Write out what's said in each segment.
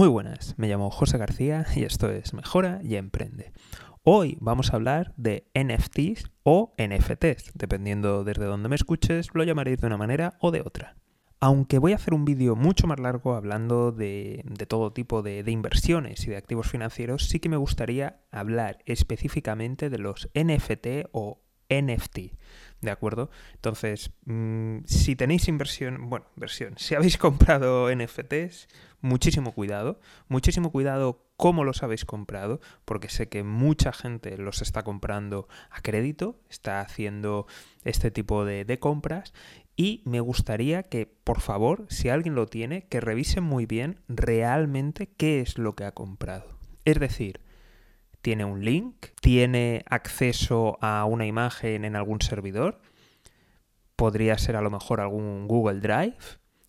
Muy buenas, me llamo José García y esto es Mejora y Emprende. Hoy vamos a hablar de NFTs o NFTs, dependiendo desde donde me escuches, lo llamaréis de una manera o de otra. Aunque voy a hacer un vídeo mucho más largo hablando de, todo tipo de, de, inversiones y de activos financieros, sí que me gustaría hablar específicamente de los NFT o NFT. ¿De acuerdo? Entonces, mm, si tenéis inversión, bueno, inversión, si habéis comprado NFTs, muchísimo cuidado, muchísimo cuidado cómo los habéis comprado, porque sé que mucha gente los está comprando a crédito, está haciendo este tipo de, compras y me gustaría que, por favor, si alguien lo tiene, que revisen muy bien realmente qué es lo que ha comprado. Es decir, tiene un link, tiene acceso a una imagen en algún servidor, podría ser a lo mejor algún Google Drive,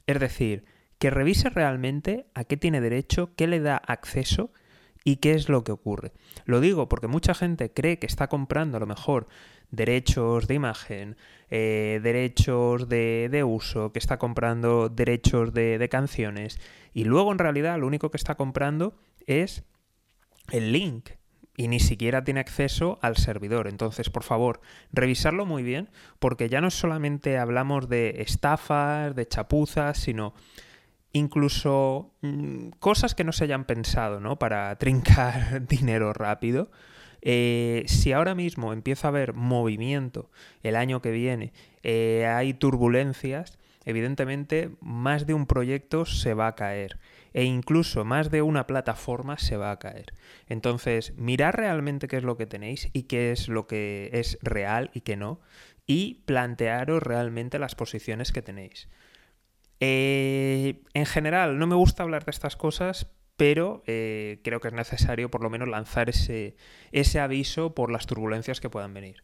es decir, que revise realmente a qué tiene derecho, qué le da acceso y qué es lo que ocurre. Lo digo porque mucha gente cree que está comprando a lo mejor derechos de imagen, eh, derechos de, uso, que está comprando derechos de, de canciones y luego en realidad lo único que está comprando es el link y ni siquiera tiene acceso al servidor. Entonces, por favor, revisarlo muy bien, porque ya no solamente hablamos de estafas, de chapuzas, sino incluso mm, cosas que no se hayan pensado, ¿no? Para trincar dinero rápido. Eh, si ahora mismo empieza a haber movimiento el año que viene, eh, hay turbulencias, evidentemente más de un proyecto se va a caer e incluso más de una plataforma se va a caer. Entonces, mirad realmente qué es lo que tenéis y qué es lo que es real y qué no y plantearos realmente las posiciones que tenéis. Eh, en general, no me gusta hablar de estas cosas, pero eh, creo que es necesario por lo menos lanzar ese, ese aviso por las turbulencias que puedan venir.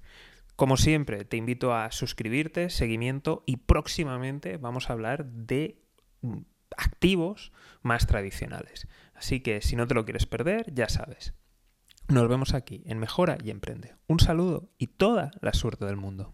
Como siempre, te invito a suscribirte, seguimiento y próximamente vamos a hablar de mm, activos más tradicionales. Así que si no te lo quieres perder, ya sabes. Nos vemos aquí en Mejora y Emprende. Un saludo y toda la suerte del mundo.